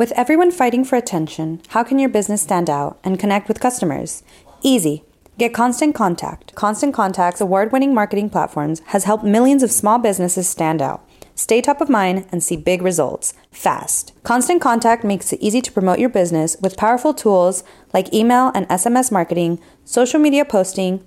With everyone fighting for attention, how can your business stand out and connect with customers? Easy. Get Constant Contact. Constant Contact's award winning marketing platforms has helped millions of small businesses stand out. Stay top of mind and see big results fast. Constant Contact makes it easy to promote your business with powerful tools like email and SMS marketing, social media posting,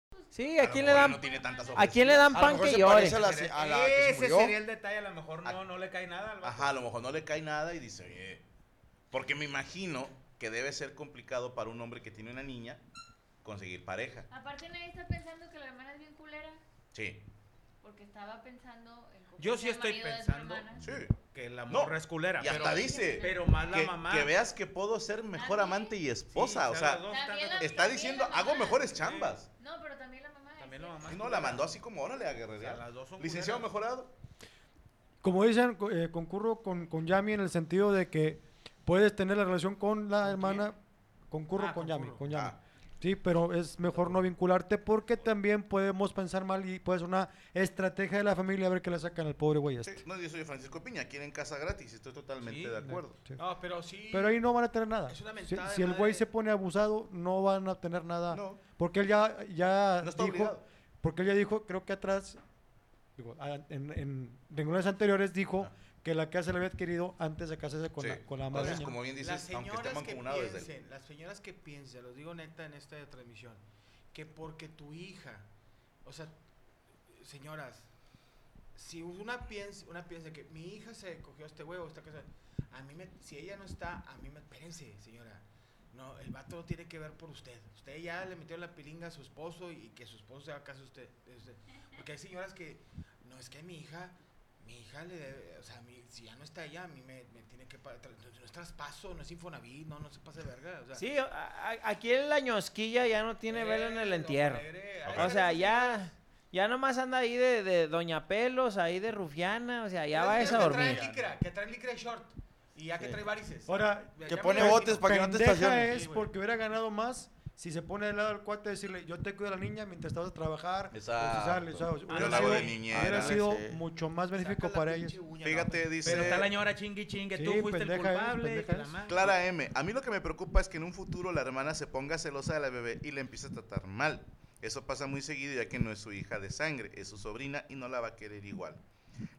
Sí, ¿a quién le dan, ¿a quién le dan pan que llore? Ese sería el detalle, a lo mejor no, no le cae nada al Ajá, a lo mejor no le cae nada y dice, oye, porque me imagino que debe ser complicado para un hombre que tiene una niña conseguir pareja. Aparte nadie está pensando que la hermana es bien culera. Sí. Porque estaba pensando en Yo sí estoy pensando. Sí que la morra es culera. Y hasta dice. Pero más la que, mamá. Que veas que puedo ser mejor amante y esposa. o sea, está diciendo, hago mejores chambas. No, también la mamá. No, mandó así como, órale, a guerrerear. Licenciado mejorado. Como dicen, eh, concurro con, con Yami en el sentido de que puedes tener la relación con la hermana. Concurro ah, con Yami. Con Yami. Ah. Sí, pero es mejor no vincularte porque también podemos pensar mal y puede ser una estrategia de la familia a ver qué le sacan al pobre güey este. no, yo soy Francisco Piña, quieren casa gratis, estoy totalmente de acuerdo. No, pero sí. Pero ahí no van a tener nada. si, el güey se pone abusado, no van a tener nada. No. Porque él ya, ya dijo, porque él ya dijo, creo que atrás, digo, en, en, en anteriores dijo que la casa le había adquirido antes de casarse con, la, con la madre. como bien dices, las señoras que piensen, las señoras que piensen, los digo neta en esta transmisión, que porque tu hija, o sea, señoras, si una piensa, una piensa que mi hija se cogió este huevo, esta cosa, a mí me, si ella no está, a mí me, espérense, señora, no, el vato lo tiene que ver por usted. Usted ya le metió la pilinga a su esposo y que su esposo se haga caso usted, de usted. Porque hay señoras que, no, es que mi hija mi hija le debe, o sea, si ya no está ella, a mí me, tiene que no es traspaso, no es Infonavit, no, no se pase verga. O sea. Sí, aquí en la ñosquilla ya no tiene vela en el entierro. o sea, ya, ya nomás anda ahí de, de, Doña Pelos, ahí de Rufiana, o sea, ya va a dormir. Que trae que trae licra short. Y ya que trae varices. Ahora, que pone botes para que no te estaciones. es porque hubiera ganado más si se pone del lado del cuate decirle, yo te cuido a la niña mientras estás a trabajar, Exacto. hubiera sido, mucho más benéfico para ellos. Fíjate, dice... Pero está la señora chingui chingue, tú fuiste el culpable. Clara M, a mí lo que me preocupa es que en un futuro la hermana se ponga celosa de la bebé y le empiece a tratar mal. Eso pasa muy seguido ya que no es su hija de sangre, es su sobrina y no la va a querer igual.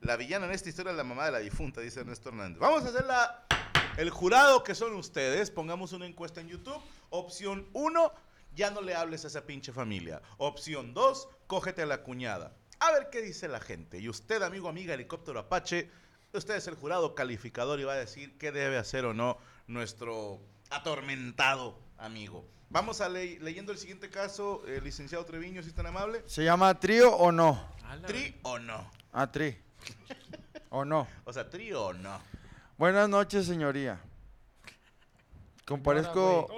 La villana en esta historia es la mamá de la difunta, dice Ernesto Hernández. Vamos a hacer la el jurado que son ustedes, pongamos una encuesta en YouTube. Opción 1, ya no le hables a esa pinche familia. Opción 2, cógete a la cuñada. A ver qué dice la gente. Y usted, amigo, amiga, helicóptero Apache, usted es el jurado calificador y va a decir qué debe hacer o no nuestro atormentado amigo. Vamos a leyendo el siguiente caso, el licenciado Treviño, si es tan amable. ¿Se llama trío o no? ¿Tri o no? Ah, tri. ¿O no? O sea, trío o no. Buenas noches, señoría. Comparezco.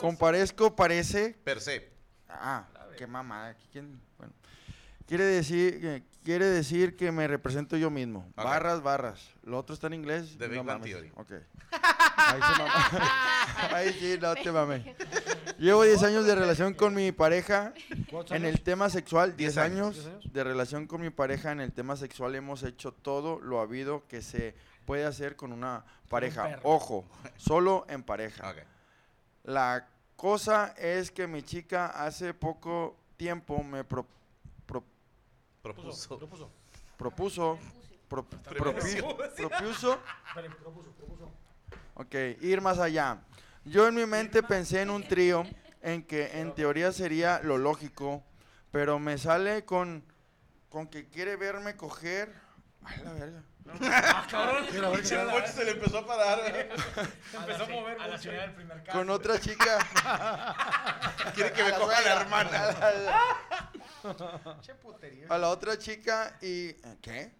Comparezco, parece. Per se. Ah, qué mamada. Bueno. Quiere decir, quiere decir que me represento yo mismo. Barras, barras. Lo otro está en inglés. De Big Bang Theory. Ok. Ahí se Ahí sí, no te mames. Llevo 10 años de relación con mi pareja ¿Cuántos en años? el tema sexual. 10 Diez años. años ¿Diez años? de relación con mi pareja en el tema sexual. Hemos hecho todo lo habido que se puede hacer con una pareja. Ojo, solo en pareja. La cosa es que mi chica hace poco tiempo me pro- pro- Propuso. Propuso. propuso, pro- propuso, propuso. ok, ir más allá. Yo en mi mente pensé en un trío en que en teoría sería lo lógico, pero me sale con, con que quiere verme coger. Ay, la verga. Mira, a ver qué El tal. coche se le empezó a parar. Empezó a mover a la señora del primer carro. Con otra chica. Quiere que me coja la hermana. Che putería. a la otra chica y ¿qué?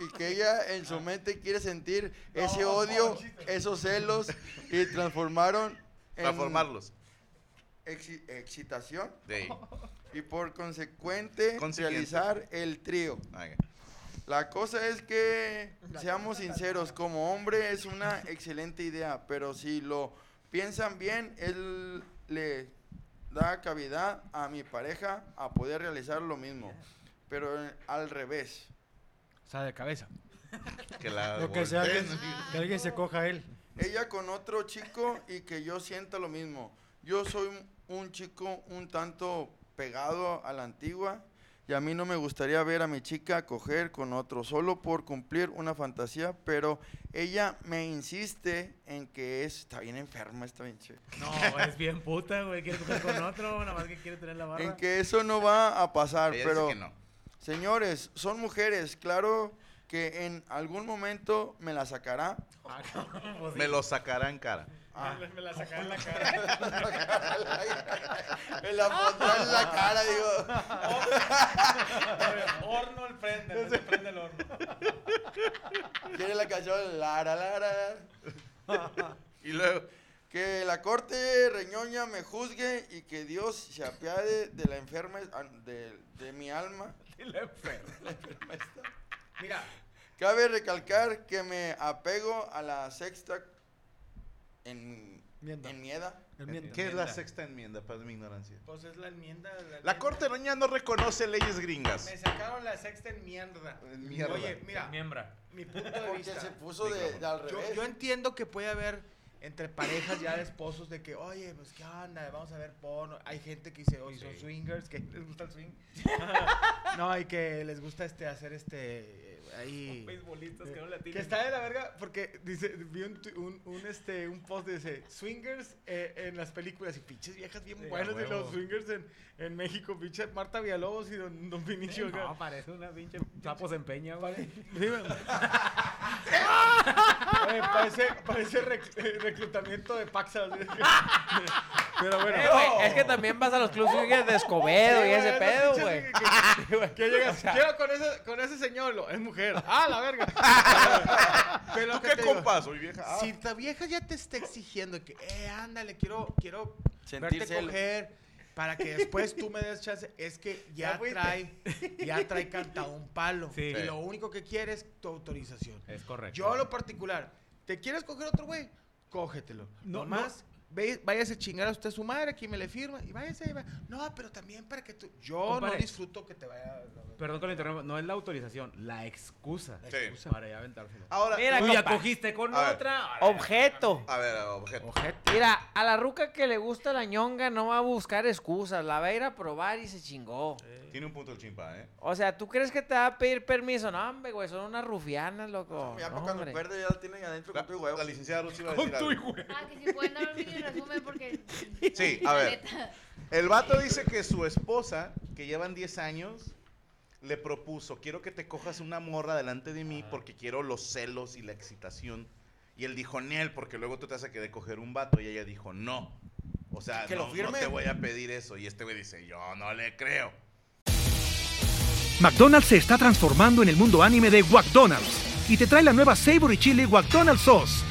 Y que ella en su mente quiere sentir ese odio, esos celos y transformaron en Transformarlos. exi- excitación De ahí. y por consecuente realizar el trío. Ok. La cosa es que seamos sinceros, como hombre es una excelente idea, pero si lo piensan bien, él le da cavidad a mi pareja a poder realizar lo mismo, pero eh, al revés. O sea, de cabeza. Que la Lo que sea que alguien se coja a él. Ella con otro chico y que yo sienta lo mismo. Yo soy un chico un tanto pegado a la antigua y a mí no me gustaría ver a mi chica coger con otro solo por cumplir una fantasía, pero ella me insiste en que es, está bien enferma, está bien che- No, es bien puta, güey. Quiere coger con otro, nada más que quiere tener la barra. en que eso no va a pasar, Ella pero dice que no. señores, son mujeres, claro que en algún momento me la sacará. Pues Me lo sacará en cara. Ah. Me la saca en la cara. Me la pondrá en la cara, digo. horno al frente, se prende el horno. Quiere la canción Lara Lara. Y luego. Que la corte reñoña me juzgue y que Dios se apiade de la enferma de, de mi alma. Mira, Cabe recalcar que me apego a la sexta en, Enmienda. enmienda. Enmienda. ¿Qué es la sexta enmienda? Para mi ignorancia. pues es la enmienda. La Corte Roña no reconoce leyes gringas. Me sacaron la sexta enmienda. Mierda. Oye, mira, Miembra. mi punto de Porque vista. se puso de, de al Yo, revés. yo entiendo que puede haber entre parejas ya de esposos de que, oye, pues qué onda, vamos a ver porno. Hay gente que dice, oye, son swingers, que les gusta el swing. no, y que les gusta este hacer este ahí. Beisbolistas que no le Que está de la verga porque dice, vi un, un, un, este, un post de dice, swingers eh, en las películas y pinches viejas bien Sí, buenas de los swingers en, en México, pinche Marta Villalobos y don, don Vinicio. acá. No, parece una pinche sapo se empeña, güey. Sí. Oye, parece, parece rec- eh, reclutamiento de Paxas. Pero bueno. Eh, güey, Es que también vas a los clubs swingers de Escobedo y ese pedo, güey. que- que- Que llegas, quiero con ese, con ese señor, lo- es mujer. Ah, la verga. Pero ¿Tú qué te digo, compa? Soy vieja. Ah. Si tu vieja ya te está exigiendo que, eh, ándale, quiero, quiero Sentir verte coger para que después tú me des chance, es que ya, trae, ya trae cantado un palo. Sí. Y lo único que quiere es tu autorización. Es correcto. Yo a lo particular, ¿te quieres coger otro güey? Cógetelo. No, No más. Váyase a chingar a usted su madre, aquí me le firma y váyase. va- No, pero también para que tú. Yo Compadre. no disfruto que te vaya. Perdón que lo interrumpa. No es la autorización, la excusa. Sí. excusa Para ya aventárselo. Ahora, Mira, Tú ya cogiste con A ver. otra. Objeto. a ver, objeto. Mira, a la ruca que le gusta la ñonga no va a buscar excusas, la va a ir a probar y se chingó. Tiene un punto el chimpa, ¿eh? O sea, ¿tú crees que te va a pedir permiso? No, hombre, güey, son unas rufianas, loco. Ya No, para cuando hombre. pierde ya lo tienen adentro La, con tu huevo. la licenciada Ruth iba a Con decir tu algo. hijo. Ah, que si pueden dar un resumen porque... Sí, a ver. El vato dice que su esposa, que llevan 10 años, le propuso, quiero que te cojas una morra delante de mí porque quiero los celos y la excitación. Y él dijo, Nel, porque luego tú te vas a querer coger un vato. Y ella dijo, no. O sea, Que lo no, no te voy a pedir eso. Y este güey dice, yo no le creo. McDonald's se está transformando en el mundo anime de McDonald's y te trae la nueva Savory Chili McDonald's Sauce.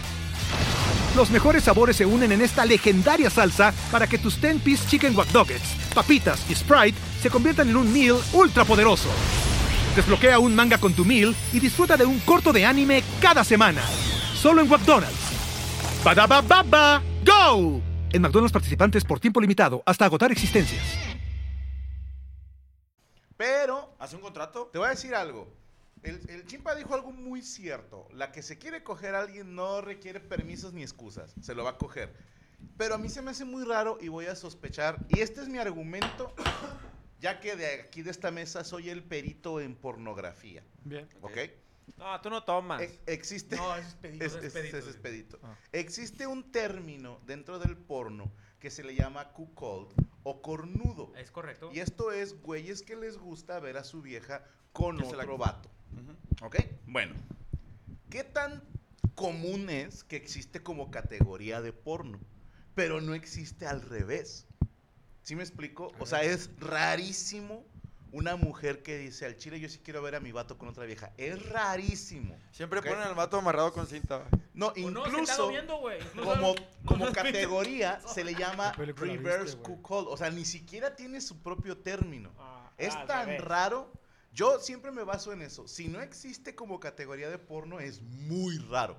Los mejores sabores se unen en esta legendaria salsa para que tus 10-piece chicken wack Nuggets, papitas y Sprite se conviertan en un meal ultra poderoso. Desbloquea un manga con tu meal y disfruta de un corto de anime cada semana. Solo en McDonald's. Badaba baba, go! En McDonald's participantes por tiempo limitado hasta agotar existencias. Pero ¿Hace un contrato? te voy a decir algo. El, el chimpa dijo algo muy cierto. La que se quiere coger a alguien no requiere permisos ni excusas. Se lo va a coger. Pero a mí se me hace muy raro y voy a sospechar. Y este es mi argumento, ya que de aquí de esta mesa soy el perito en pornografía. Bien. ¿Ok? No, tú no tomas. E- existe. No, es pedito. Es- es pedito. Ah. Existe un término dentro del porno que se le llama cuckold o cornudo. Es correcto. Y esto es güeyes que les gusta ver a su vieja con Que se la- otro vato. ¿Ok? Bueno. ¿Qué tan común es que existe como categoría de porno? Pero no existe al revés. ¿Sí me explico? O sea, es rarísimo una mujer que dice al chile yo sí quiero ver a mi vato con otra vieja. Es rarísimo. Siempre ponen al vato amarrado con cinta. No, no, incluso sentado viendo, como, como no categoría se le llama ¿Qué película reverse viste, cuckold. O sea, ni siquiera tiene su propio término. Ah, Es al tan raro. Yo siempre me baso en eso. Si no existe como categoría de porno, es muy raro.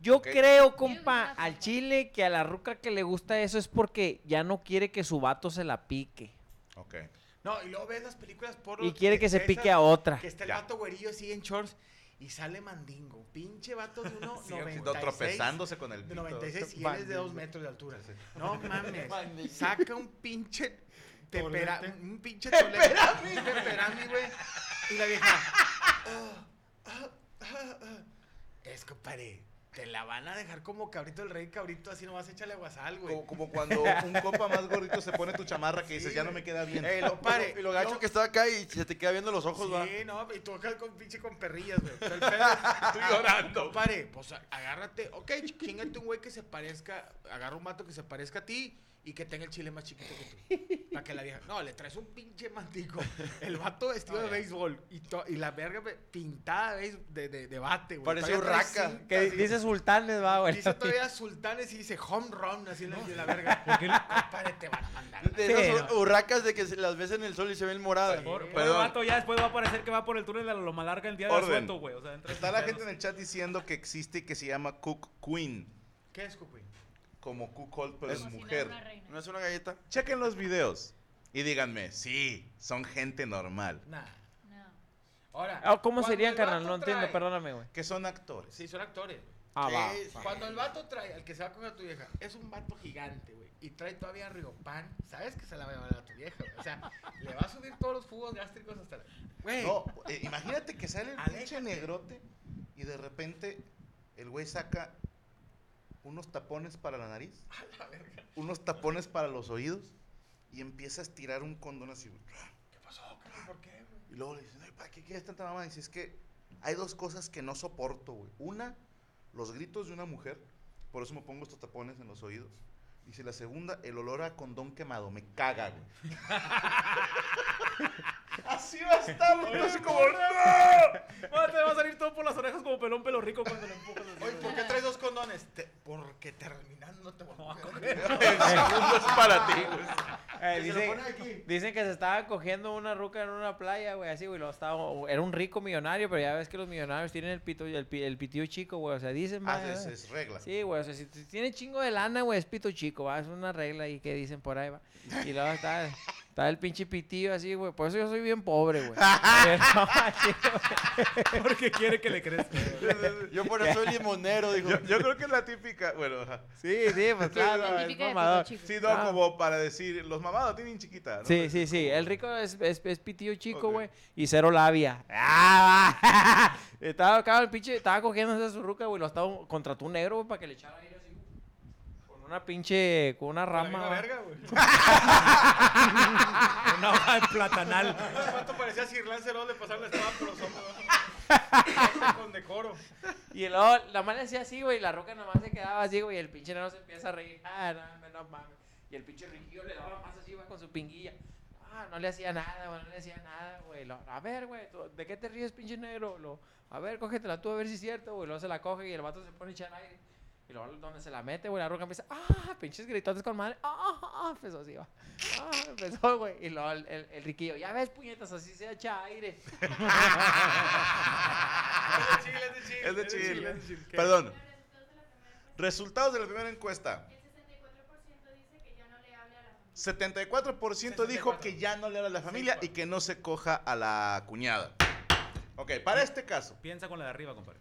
Yo creo, compa, al chile que a la ruca que le gusta eso es porque ya no quiere que su vato se la pique. Ok. No, y luego ves las películas porno. Y quiere de que se esas pique a otra. Que está el Ya. vato güerillo así en shorts y sale mandingo. Pinche vato de uno Sí, 96. tropezándose con el De pito. 96 y él es de 2 metros de altura. No mames. Saca un pinche tepera, un pinche. Un teperami, güey. Y la vieja. "Ah, ah, ah, ah". Es compadre. Te la van a dejar como cabrito el rey cabrito, así nomás échale aguasal, güey. Como, como cuando un compa más gordito se pone tu chamarra que dices, Sí, ya no me queda bien. Ey, lo pare. Y lo gacho Yo- que está acá y se te queda viendo los ojos, va. Sí, no, y tú acá con pinche con perrillas, güey. Estoy llorando. Pare, pues agárrate. Ok, ch- chingate un güey que se parezca. Agarra un vato que se parezca a ti y que tenga el chile más chiquito que tú. Para que la vieja. No, le traes un pinche mantico. El vato vestido de béisbol y, to- y la verga ve- pintada de, de, de, de bate, güey. Parece urraca. Que así. dice sultanes, va, güey. Dice todavía sultanes y dice home run, así en la, en la verga. Compadre, te van a mandar. De Sí, esas no. urracas de que se las ves en el sol y se ven moradas. Por, por Perdón. el vato ya después va a parecer que va por el túnel de la Loma Larga el día de asueto, güey. O sea, Está la gente en el chat diciendo que existe y que se llama Cook Queen. ¿Qué es, Cucuy? Como cuckold, pero es mujer. ¿No es una galleta? Chequen los videos y díganme, sí, son gente normal. Nah. No. Ahora. Ah, ¿Cómo serían, el carnal? No entiendo, perdóname, güey. Que son actores. Sí, son actores. Ah, va. Cuando el vato trae, al que se va a comer a tu vieja, es un vato gigante, güey. Y trae todavía Riopan, sabes que se la va a llevar a tu vieja, güey. O sea, le va a subir todos los jugos gástricos hasta la. Güey. No, eh, imagínate que sale el pinche negrote y de repente el güey saca unos tapones para la nariz, unos tapones para los oídos y empieza a estirar un condón así. ¿Qué pasó? ¿Por qué, güey? Y luego le dicen, "Ay, ¿para qué quieres tanta mamá? Y dice, es que hay dos cosas que no soporto, güey. Una, los gritos de una mujer, por eso me pongo estos tapones en los oídos. Dice, la segunda, el olor a condón quemado, me caga, güey. así va a estar, güey, así como, ¡no! Te va a salir todo por las orejas como pelón pelo rico cuando le empujas. así, Oye. ¿por qué traes dos condones? Te- porque terminando te voy a coger. El segundo es para ti, güey. Eh, lo dicen, que se estaba cogiendo una ruca en una playa, güey, así, güey. Lo estaba, era un rico millonario, pero ya ves que los millonarios tienen el pito, el, el pitillo chico, güey. O sea, dicen, Ah, va, es, es regla. Sí, güey, o sea, si tiene chingo de lana, güey, es pito chico, va, es una regla ahí que dicen por ahí, va. Y luego está, está el pinche pitillo así, güey, por eso yo soy bien pobre, güey. Porque quiere que le crezca. Yo por eso soy limonero, dijo. Yo, yo creo que es la típica, bueno, ajá. sí, sí, pues claro, La es típica de mamador. pito chico. Sí, no, Ah. como para decir, los mamados tienen chiquita, ¿no? Sí, sí, sí. El rico es, es, es pitillo chico, Ok. güey. Y cero labia. Ah, estaba, acá el pinche, estaba cogiendo esa su ruca, güey. Lo estaba, contrató un negro, güey, para que le echara aire una pinche, con una rama. güey. verga, güey. Una hoja de platanal. Vato parecía Sir Lancelot le pasaron la espada por los hombros. Con decoro. Y luego la mano hacía así, güey. La roca nomás se quedaba así, güey. Y el pinche negro se empieza a reír. Ah, no, no mames. Y el pinche riquillo le daba más así, güey, con su pinguilla. Ah, no le hacía nada, güey. No le hacía nada, güey. Lo- A ver, güey. ¿tú- ¿De qué te ríes, pinche negro? Lo, a ver, cógetela tú a ver si es cierto, güey. Luego se la coge y el vato se pone a echar aire. Y luego donde se la mete, güey, la roca empieza, ah, pinches gritotes con madre, ah, ah, ah", empezó así, va. Ah, empezó, güey. Y luego el, el, el riquillo, ya ves, puñetas, así se echa aire. Es de Chile, es de Chile. Es de Chile. es de Chile. ¿Qué? Perdón. Resultados de la primera encuesta. El 64% dice 74% dijo que ya no le habla a la familia y que no se coja a la cuñada. Ok, para este caso, Piensa con la de arriba, compadre.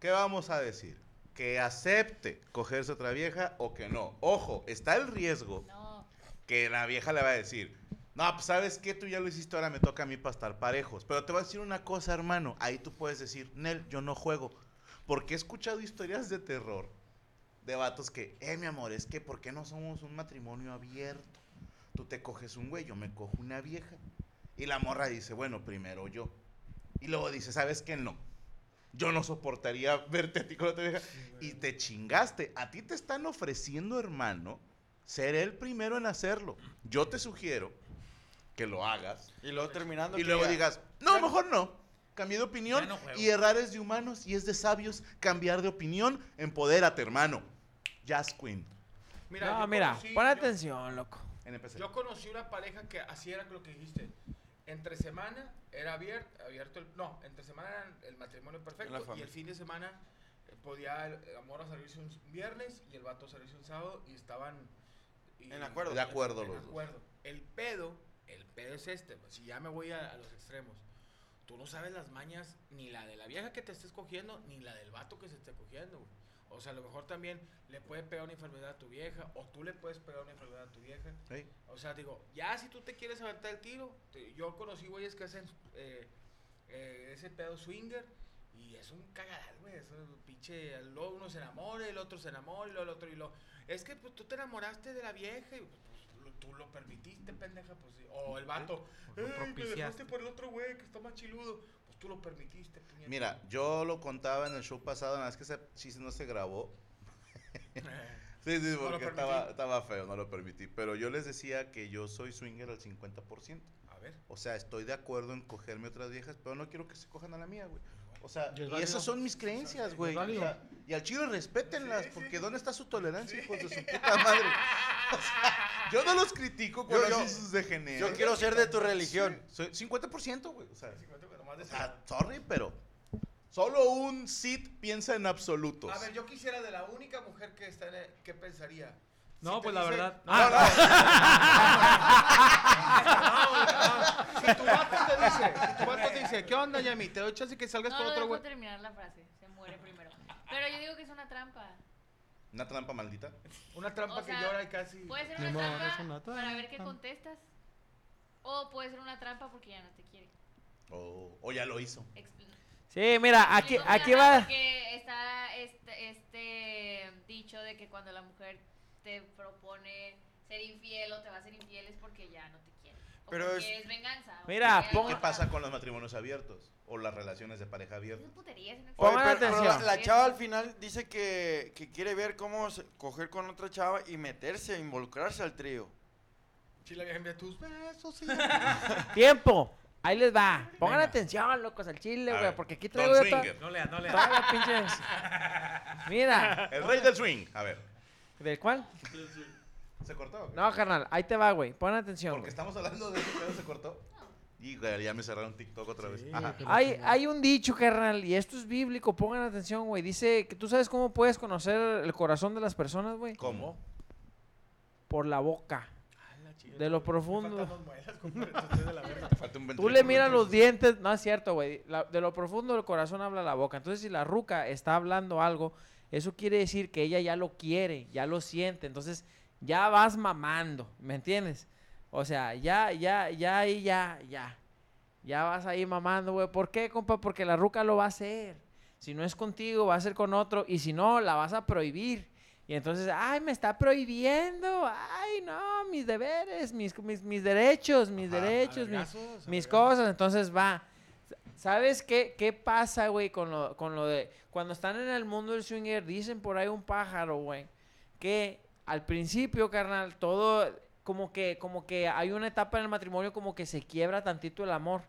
¿qué vamos a decir? Que acepte cogerse otra vieja o que no. Ojo, está el riesgo No. que la vieja le va a decir, no, pues sabes qué, tú ya lo hiciste, ahora me toca a mí para estar parejos. Pero te voy a decir una cosa, hermano, ahí tú puedes decir, Nel, yo no juego. Porque he escuchado historias de terror de vatos que, eh, mi amor, es que ¿por qué no somos un matrimonio abierto? Tú te coges un güey, yo me cojo una vieja. Y la morra dice, bueno, primero yo. Y luego dice, ¿sabes qué? No. Yo no soportaría verte a ti con otra vieja. y te chingaste. A ti te están ofreciendo, hermano, ser el primero en hacerlo. Yo te sugiero que lo hagas Y luego terminando. y luego diga, digas, no, mejor no. Cambié de opinión no y errar es de humanos y es de sabios cambiar de opinión. Empodérate, hermano. Jazz Queen. Mira, no, mira, conocí- pon yo- atención, loco. NPC. Yo conocí una pareja que así era lo que dijiste. Entre semana era abierto, abierto el, no, entre semana era el matrimonio perfecto y el fin de semana eh, podía el, la morra salirse un viernes y el vato salirse un sábado y estaban y- En acuerdo. De acuerdo en los dos. acuerdo. El pedo, el pedo es este, si ya me voy a, a los extremos. Tú no sabes las mañas ni la de la vieja que te estés cogiendo ni la del vato que se esté cogiendo, güey. O sea, a lo mejor también le puede pegar una enfermedad a tu vieja o tú le puedes pegar una enfermedad a tu vieja. O sea, digo, ya si tú te quieres aventar el tiro, te- yo conocí güeyes que hacen eh, eh, ese pedo swinger y es un cagadal, güey. Eso pinche, luego uno se enamora, el otro se enamora y luego el otro y lo. Es que pues, tú te enamoraste de la vieja y pues, tú lo permitiste, pendeja, pues sí. O el vato, "Ey, me dejaste por el otro güey que está más chiludo. Pues tú lo permitiste, puñeta. Mira, yo lo contaba en el show pasado, nada más que ese chiste no se grabó. Sí, sí, lo porque estaba, estaba feo, no lo permití. Pero yo les decía que yo soy swinger al 50%. A ver. O sea, estoy de acuerdo en cogerme otras viejas, pero no quiero que se cojan a la mía, güey. O sea, Y esas son mis creencias, güey. O sea, y al chile respétenlas, porque ¿dónde está su tolerancia, hijos de su puta madre? O sea, yo no los critico cuando Yo- yo- hacen sus degeneres. Yo quiero ser de tu religión. Soy 50%, güey. O sea, Nomás o decía. sea, sorry, pero solo un Sith piensa en absolutos. A ver, yo quisiera de la única mujer que está en el- ¿qué pensaría? No, Si pues la dice- verdad. No, no. Si tu vato te dice, si tu vato te dice, ¿qué onda, Yami? Te doy chance que salgas No, con no otro güey. terminar la frase. Se muere primero. Pero yo digo que es una trampa. Una trampa maldita. Una trampa O que sea, llora y casi. Puede ser una trampa es una para ver qué contestas. O puede ser una trampa porque ya no te quiere. O, o ya lo hizo. Expl- Sí, mira, aquí, Explico, aquí va. Porque está este, este dicho de que cuando la mujer te propone ser infiel o te va a ser infiel es porque ya no te quiere. O Pero porque es- es, venganza. Mira, ponga- ¿Qué pasa con los matrimonios abiertos? O las relaciones de pareja abiertas. Esas puterías, no Oye, Pongan pero- pero atención. la, la chava al final dice que, que quiere ver cómo se- coger con otra chava y meterse, involucrarse al trío. Si la vieja envía tus besos, sí. Tiempo. Ahí les va. Pongan Venga. atención, locos, al chile, güey. Porque aquí traigo yo toda. No leas, no leas. toda la pinche. Mira. El rey del swing. A ver. ¿Del cuál? ¿Se cortó? No, carnal. Ahí te va, güey. Pon atención. Porque güey. estamos hablando de pedo, se cortó. Y güey, ya me cerraron TikTok otra vez. Ajá. Hay, hay un dicho, carnal, y esto es bíblico, pongan atención, güey. Dice que tú sabes cómo puedes conocer el corazón de las personas, güey. ¿Cómo? Por la boca. De lo profundo. Tú le miras los dientes, no es cierto, güey. De lo profundo del corazón habla la boca. Entonces, si la ruca está hablando algo, eso quiere decir que ella ya lo quiere, ya lo siente. Entonces, ya vas mamando, ¿me entiendes? O sea, ya, ya, ya, ahí, ya, ya. Ya vas ahí mamando, güey. ¿Por qué, compa? Porque la ruca lo va a hacer. Si no es contigo, va a ser con otro. Y si no, la vas a prohibir. Y entonces, ay, me está prohibiendo. Ay, no, mis deberes, mis, mis, mis derechos, mis Ajá, derechos, mis, mis cosas. Entonces va. ¿Sabes qué, qué pasa, güey, con lo, con lo de... Cuando están en el mundo del swinger, dicen por ahí un pájaro, güey, que al principio, carnal, todo como que, como que hay una etapa en el matrimonio como que se quiebra tantito el amor.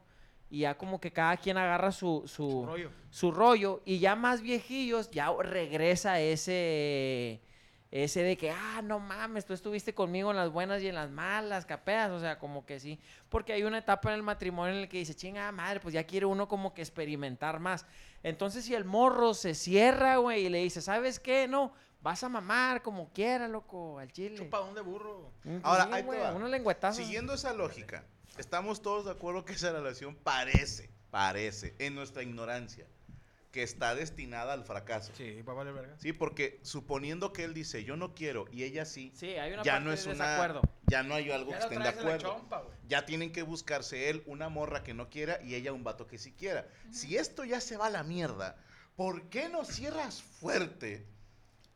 Y ya como que cada quien agarra su, su, rollo. su rollo. Y ya más viejillos, ya regresa ese... Ese de que, ah, no mames, tú estuviste conmigo en las buenas y en las malas, capeas, o sea, como que sí. Porque hay una etapa en el matrimonio en la que dice, chinga madre, pues ya quiere uno como que experimentar más. Entonces, si el morro se cierra, güey, y le dice, ¿sabes qué? No, Vas a mamar como quiera, loco, al chile. Chupadón de burro. Mm, Ahora, sí, ahí te va. Unos lengüetazos. Siguiendo esa lógica, estamos todos de acuerdo que esa relación parece, parece, en nuestra ignorancia, que está destinada al fracaso. Sí, va a valer verga. Sí, porque suponiendo que él dice yo no quiero y ella sí, Sí, hay una ya parte no es de una, desacuerdo. ya no hay algo Ya que estén de acuerdo. chompa. Ya tienen que buscarse él una morra que no quiera y ella un vato que sí quiera. Si esto ya se va a la mierda, ¿por qué no cierras fuerte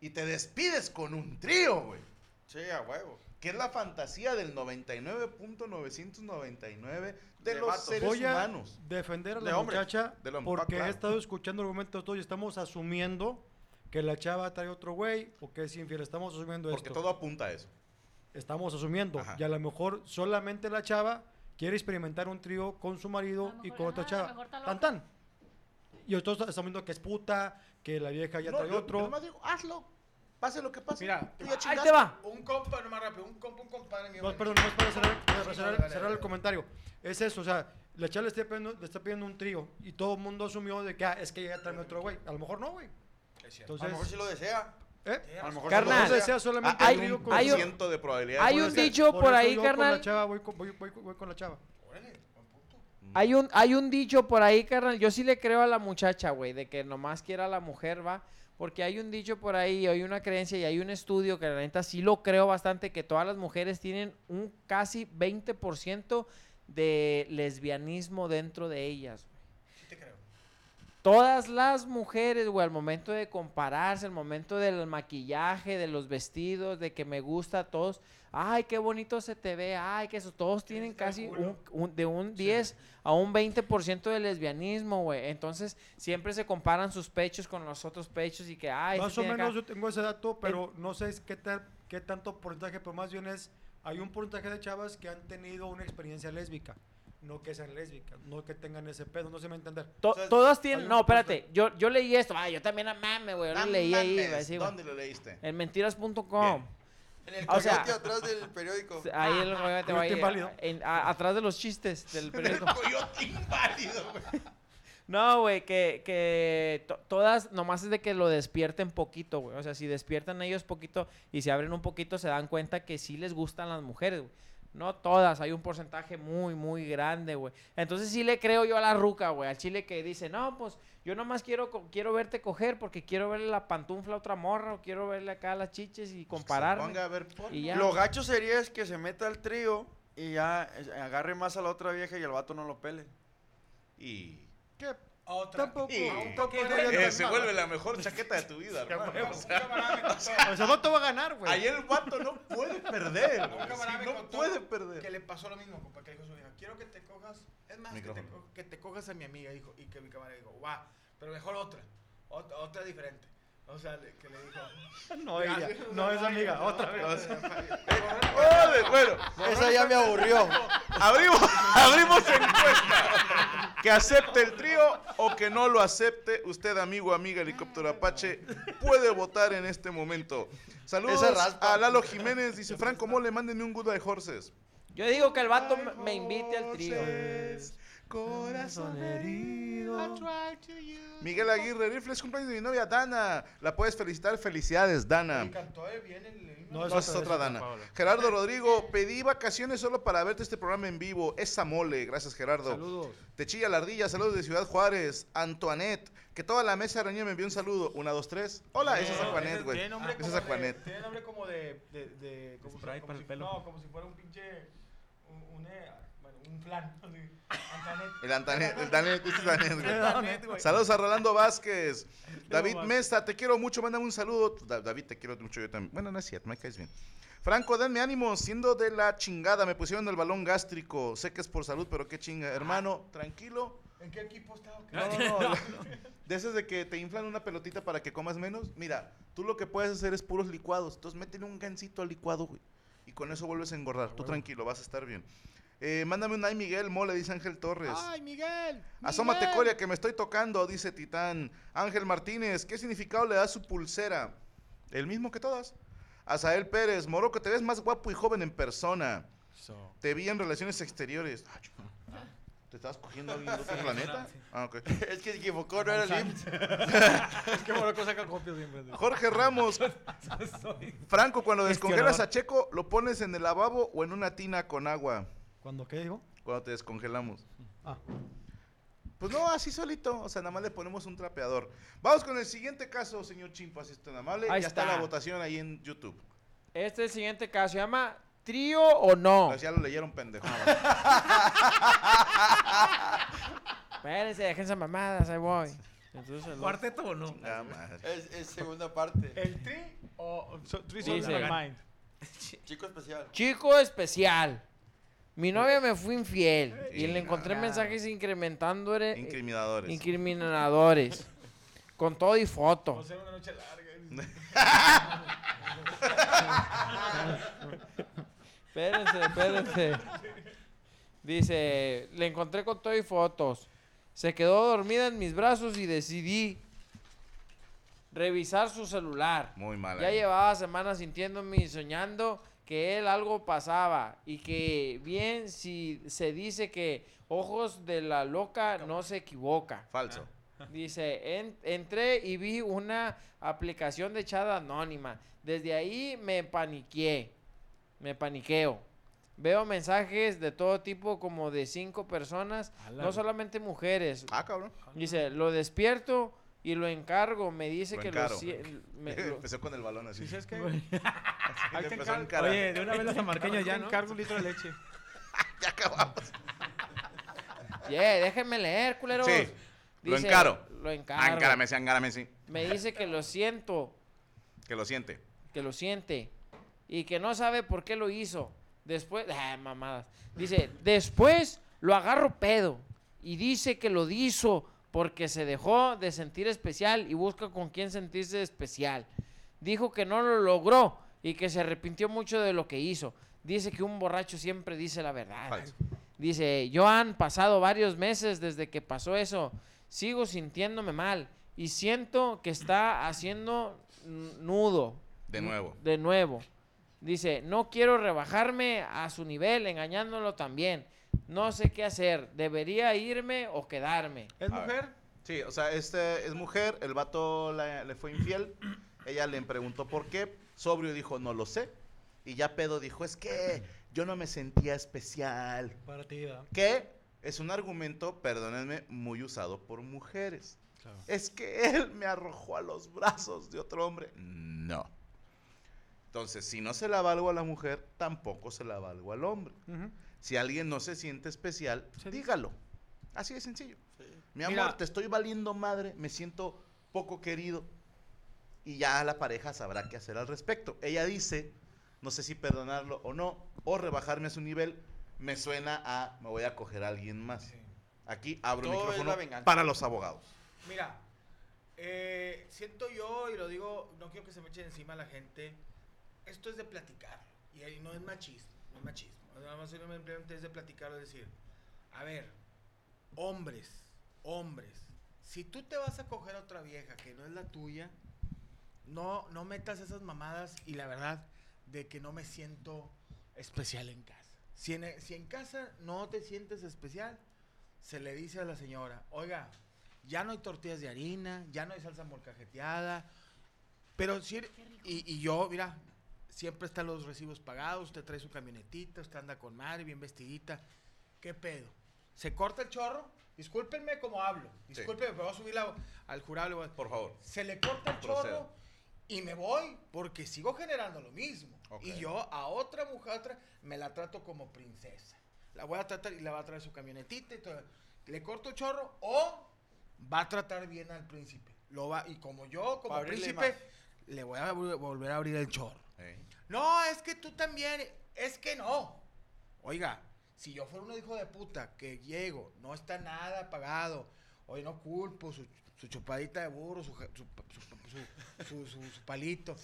y te despides con un trío, güey? Sí, a huevo. Que es la fantasía del 99.999 de, De los vatos. seres Voy a humanos. defender a De la hombres. muchacha Del hombre. porque claro. he estado escuchando argumentos todos y estamos asumiendo que la chava trae otro güey o que es infiel. Estamos asumiendo Porque esto. todo apunta a eso. Estamos asumiendo. Ajá. Y a lo mejor solamente la chava quiere experimentar un trío con su marido y con otra chava. Tan tan. Y nosotros estamos viendo que es puta, que la vieja ya No, trae yo- otro. yo nomás digo, hazlo. Pase lo que pase. Mira, Tú ya Ahí te va. Un compa, no más rápido, un compa, un compadre mío. No, perdón, no es para cerrar, para Sí, cerrar- dale, cerrar dale. el comentario. Es eso, o sea, la chava le está pidiendo, le está pidiendo un trío y todo el mundo asumió de que ah, es que ya trae otro güey. A lo mejor no, güey. Es cierto. A lo mejor Entonces, sí lo desea. ¿eh? A lo mejor Carnal. No lo desea solamente hay trío un con hay un- ciento de probabilidades. hay Por un dicho por eso ahí, yo carnal. Con la chava, voy, con- voy- voy- voy con la chava. Hay un, hay un dicho por ahí, carnal. Yo sí le creo a la muchacha, güey, de que nomás quiera a la mujer, va. Porque hay un dicho por ahí, hay una creencia y hay un estudio que la neta sí lo creo bastante, que todas las mujeres tienen un casi 20% de lesbianismo dentro de ellas. Sí te creo. Todas las mujeres, güey, al momento de compararse, al momento del maquillaje, de los vestidos, de que me gusta a todos, ay, qué bonito se te ve, ay, que eso, todos tienen casi un, un- de un 10 a un 20% de lesbianismo, güey. Entonces, siempre se comparan sus pechos con los otros pechos y que, ay, Más o menos acá". yo tengo ese dato, pero no sé qué, tal- qué tanto porcentaje, pero más bien es, hay un porcentaje de chavas que han tenido una experiencia lésbica, no que sean lésbicas, no que tengan ese pedo, no se me va a entender. To- sea, tienen, no, espérate, yo, yo leí esto, ay, yo también, ah, mame, güey, yo lo leí ahí. ¿Dónde lo leíste? En mentiras.com. En el O sea- coyote atrás del periódico. Ahí el obviamente va Coyote ahí, inválido. en- a- atrás de los chistes del El periódico. coyote inválido, güey. No, güey, que, que to- todas, nomás es de que lo despierten poquito, güey. O sea, si despiertan ellos poquito y se abren un poquito, se dan cuenta que sí les gustan las mujeres, güey. No todas, hay un porcentaje muy, muy grande, güey. Entonces sí le creo yo a la ruca, güey, al chile que dice, no, pues yo nomás quiero, quiero verte coger porque quiero verle la pantufla a otra morra o quiero verle acá las chiches y comparar. A. Y ya. Lo gacho sería es que se meta al trío y ya eh, agarre más a la otra vieja y el vato no lo pele. Y... ¿Qué? Otra. Tampoco, Y- tampoco. Eh, se vuelve la mejor chaqueta de tu vida, hermano. O sea, O sea, va a ganar, güey. ahí el vato no puede perder. un güey. camarada Sí, me no contó puede Que perder. le pasó lo mismo, compa, que dijo su hija. Quiero que te cojas. Es más, que te, Micrófono. co- que te cojas a mi amiga, dijo. Y que mi camarada dijo, guau, pero mejor otra. Ot- otra diferente. O sea, le- que le dijo. No, ella, no es amiga, otra vez. Bueno, Esa ya me aburrió. abrimos, abrimos encuesta. Que acepte el o que no lo acepte. Usted, amigo, amiga, helicóptero Apache, puede votar en este momento. Saludos a Lalo Jiménez. Dice Franco Mole, mándenme un Good Bye Horses. Yo digo que el vato me invite al trío. Corazón herido. Miguel Aguirre, Rifles, cumpleaños de mi novia Dana. La puedes felicitar. Felicidades, Dana. Me encantó eh, bien el. No, No, es otra Dana. Gerardo Rodrigo, pedí vacaciones solo para verte este programa en vivo. Esa mole, gracias Gerardo. Saludos. Te chilla la ardilla, saludos de Ciudad Juárez. Antoinette, que toda la mesa araña me envió un saludo. Una, dos, tres. Hola, esa es Aquanet, güey. Tiene nombre Esa como es Aquanet. de- Tiene nombre como de. de, de como, Spray como para si. No, como si fuera un pinche. Un, un, eh, un flan. así. Antanet. El Antanet, el Danet, este es Danet, güey. Saludos a Rolando Vázquez. David. Mesa, te quiero mucho, mándame un saludo. Da- David, te quiero mucho yo también. Bueno, no es cierto, me caes bien. Franco, denme ánimo, siendo de la chingada, me pusieron el balón gástrico. Sé que es por salud, pero qué chinga. Hermano, tranquilo. ¿En qué equipo está? No, no, no. De esas de que te inflan una pelotita para que comas menos. Mira, tú lo que puedes hacer es puros licuados. Entonces métele un gancito al licuado, güey. Y con eso vuelves a engordar. Tú tranquilo, vas a estar bien. Eh, mándame un ay Miguel Mole, dice Ángel Torres. ¡Ay, Miguel! Asómate Miguel. Coria que me estoy tocando, dice Titán. Ángel Martínez, ¿qué significado le da su pulsera? El mismo que todas. Azael Pérez, Moroco, te ves más guapo y joven en persona. Te vi en relaciones exteriores. ¿Te estabas cogiendo a alguien de otro planeta? Ah, ok. Es que se equivocó, no era el. Es que Morocco saca copias siempre. Jorge Ramos. Franco, cuando descongelas a Checo, ¿lo pones en el lavabo o en una tina con agua? ¿Cuándo qué dijo? Cuando te descongelamos. Ah. Pues no, así solito. O sea, nada más le ponemos un trapeador. Vamos con el siguiente caso, señor Chimpas, si es tan amable. Ahí ya está. está. la votación ahí en YouTube. Este es el siguiente caso. Se llama Trío o no. Pues ya lo leyeron, pendejo. Espérense, déjense mamadas, ahí voy. Entonces, el- ¿Cuarteto o no? Ah, madre. Es, es segunda parte. ¿El tri o so, three souls mind? Chico especial. Chico especial. Mi novia me fue infiel y le encontré mensajes incrementando Incriminadores. incriminadores. Con todo y foto. ser una noche larga. Espérense, espérense. Dice, le encontré con todo y fotos. Se quedó dormida en mis brazos y decidí revisar su celular. Muy mal. Ya llevaba semanas sintiéndome y soñando que él algo pasaba y que bien si se dice que ojos de la loca no se equivoca. Falso. Dice, "En- entré y vi una aplicación de chat anónima. Desde ahí me paniqué. Me paniqueo. Veo mensajes de todo tipo como de cinco personas, no solamente mujeres. Ah, cabrón. Dice, lo despierto y lo encargo. Me dice Lo que encaro. lo, me- lo- Empezó con el balón así. ¿Sí sabes qué? Oye, de una vez los amarqueños ya, ¿no? encargo un litro de leche. Ya acabamos. Yeah, déjenme leer, culeros. Sí, lo Dice, encaro. Lo encargo. Encárame, sí, encárame, sí. Me dice que lo siento, Que lo siente. que lo siente y que no sabe por qué lo hizo. Después, ah, mamadas. Dice, después lo agarro pedo y dice que lo hizo porque se dejó de sentir especial y busca con quién sentirse especial. Dijo que no lo logró y que se arrepintió mucho de lo que hizo. Dice que un borracho siempre dice la verdad. Falso. Dice, yo han pasado varios meses desde que pasó eso. Sigo sintiéndome mal y siento que está haciendo nudo. De nuevo. De nuevo. Dice, no quiero rebajarme a su nivel engañándolo también. No sé qué hacer. ¿Debería irme o quedarme? ¿Es A ver. mujer? Sí, o sea, este es mujer, el vato la- le fue infiel, ella le preguntó por qué, sobrio dijo, no lo sé, y ya pedo dijo, es que yo no me sentía especial, Para ti, ¿verdad? que es un argumento, perdónenme, muy usado por mujeres. Es que él me arrojó a los brazos de otro hombre. No. Entonces, si no se la valgo a la mujer, tampoco se la valgo al hombre. Si alguien no se siente especial, Sí. dígalo. Así de sencillo. Mi amor, Mira. te estoy valiendo madre, me siento poco querido. Y ya la pareja sabrá qué hacer al respecto. Ella dice, no sé si perdonarlo o no, o rebajarme a su nivel, me suena a, me voy a coger a alguien más. Aquí abro el Todo micrófono para los abogados. Mira, eh, siento yo, y lo digo, no quiero que se me encima a la gente, esto es de platicar, y ahí no es machismo, no es machismo, nada más simplemente es de platicar, es decir, a ver, hombres, hombres, si tú te vas a coger a otra vieja que no es la tuya, no, no metas esas mamadas y la verdad de que no me siento especial en casa. Si en, si en casa no te sientes especial, se le dice a la señora, oiga, ya no hay tortillas de harina, ya no hay salsa molcajeteada, pero si, y, y yo, mira, siempre están los recibos pagados, usted trae su camionetita, usted anda con madre, bien vestidita, ¿qué pedo? ¿Se corta el chorro? Discúlpenme como hablo, Sí. discúlpenme, me voy a subir la- al jurado, Por favor. se le corta el Proceda. chorro y me voy porque sigo generando lo mismo. Y yo a otra mujer otra, me la trato como princesa. La voy a tratar y le va a traer su camionetita y todo. Le corto chorro o va a tratar bien al príncipe. Lo va, y como yo, como príncipe, le voy a vol- volver a abrir el chorro. No, es que tú también. Es que no. Oiga, si yo fuera un hijo de puta que llego, no está nada pagado, hoy no culpo su, su chupadita de burro, su, su, su- su- su- su palito,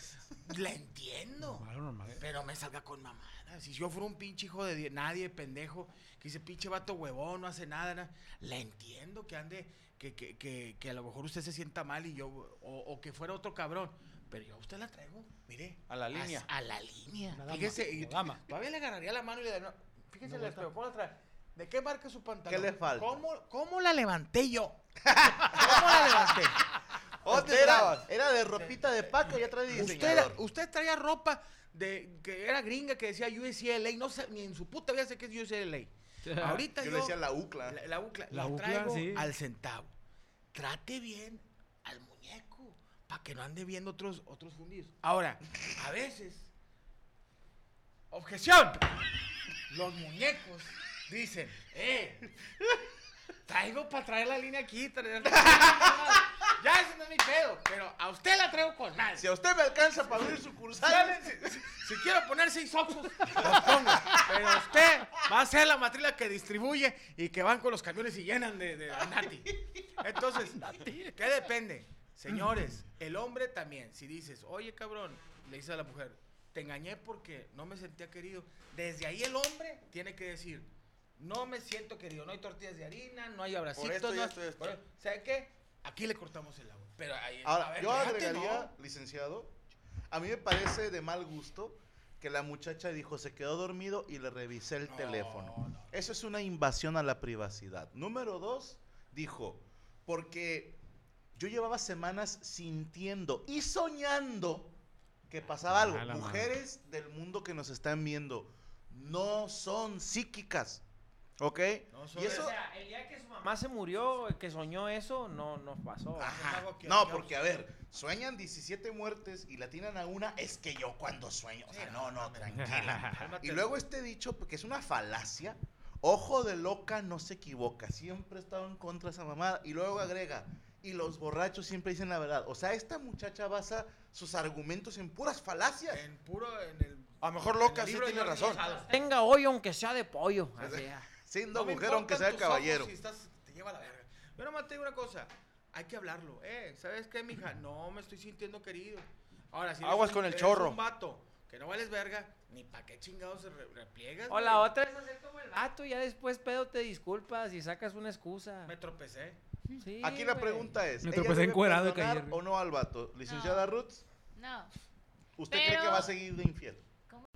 la entiendo. Normal, normal. Pero me salga con mamadas. Si yo fuera un pinche hijo de die- nadie, pendejo, que dice pinche vato huevón, no hace nada, na- la entiendo que ande, que, que, que, que a lo mejor usted se sienta mal y yo, o, o que fuera otro cabrón. Pero yo a usted la traigo, mire. A la línea. A, la línea. Fíjese, y todavía le agarraría la mano y le daría. Fíjese, Una la vuelta. espejo, ¿cómo la trae? ¿De qué marca su pantalón? ¿Qué le falta? ¿Cómo, cómo la levanté yo? ¿Cómo la levanté? ¿Dónde era, era de ropita de Paco y atrás de Usted, usted traía ropa de que era gringa que decía UCLA, no sé, ni en su puta vida sé qué es UCLA. Ahorita Yo yo, le decía la UCLA. la, la UCLA, La la UCLA, traigo sí. al centavo. Trate bien al muñeco para que no ande viendo otros otros fundidos. Ahora, a veces objeción. Los muñecos dicen, "Eh, traigo para traer la línea aquí, traer- Ya ese no es mi pedo, pero a usted la traigo con mal. Si a usted me alcanza para abrir sucursales, Si, si quiero poner seis oxos, los pongo. Pero usted va a ser la matrila que distribuye y que van con los camiones y llenan de, de Nati. Entonces, ¿qué depende? Señores, el hombre también. Si dices, oye cabrón, le dice a la mujer, te engañé porque no me sentía querido. Desde ahí el hombre tiene que decir, no me siento querido. No hay tortillas de harina, no hay abracitos. esto y no- esto y esto. por- ¿Sabe qué? Aquí le cortamos el agua. Pero ahí, Ahora, a ver, yo agregaría, ¿no? licenciado, a mí me parece de mal gusto que la muchacha dijo se quedó dormido y le revisé el teléfono. Eso es una invasión a la privacidad. Número dos, dijo, porque yo llevaba semanas sintiendo y soñando que pasaba algo. Ah, madre. Mujeres del mundo que nos están viendo no son psíquicas. ¿Ok? No y eso, O sea, el día que su mamá se murió, que soñó eso, no nos pasó. Ajá. No, que- porque a ver, sueñan 17 muertes y la tienen a una, es que yo cuando sueño, o sea, no, no, tranquila. y luego este dicho, porque es una falacia, ojo de loca no se equivoca, siempre he estado en contra de esa mamada. Y luego agrega, y los borrachos siempre dicen la verdad. O sea, esta muchacha basa sus argumentos en puras falacias. En puro, en el... A lo mejor loca sí tiene razón. Tenga hoyo aunque sea de pollo. Así, ah. Siendo No mujer aunque sea caballero. Si estás, te lleva la verga. Yo nomás te digo una cosa. Hay que hablarlo. Eh, ¿sabes qué, mija? No me estoy sintiendo querido. Ahora, si Aguas un- con el eres chorro. un vato que no vales verga, ni pa' qué chingados se re- repliegas. O la otra es hacer como el vato, ya después pedo te disculpas y sacas una excusa. Me tropecé. Sí, Aquí la güey. pregunta es, Me ¿ella tropecé encuerado o no al vato? Licenciada No. Ruth, No. ¿usted cree que va a seguir de infiel?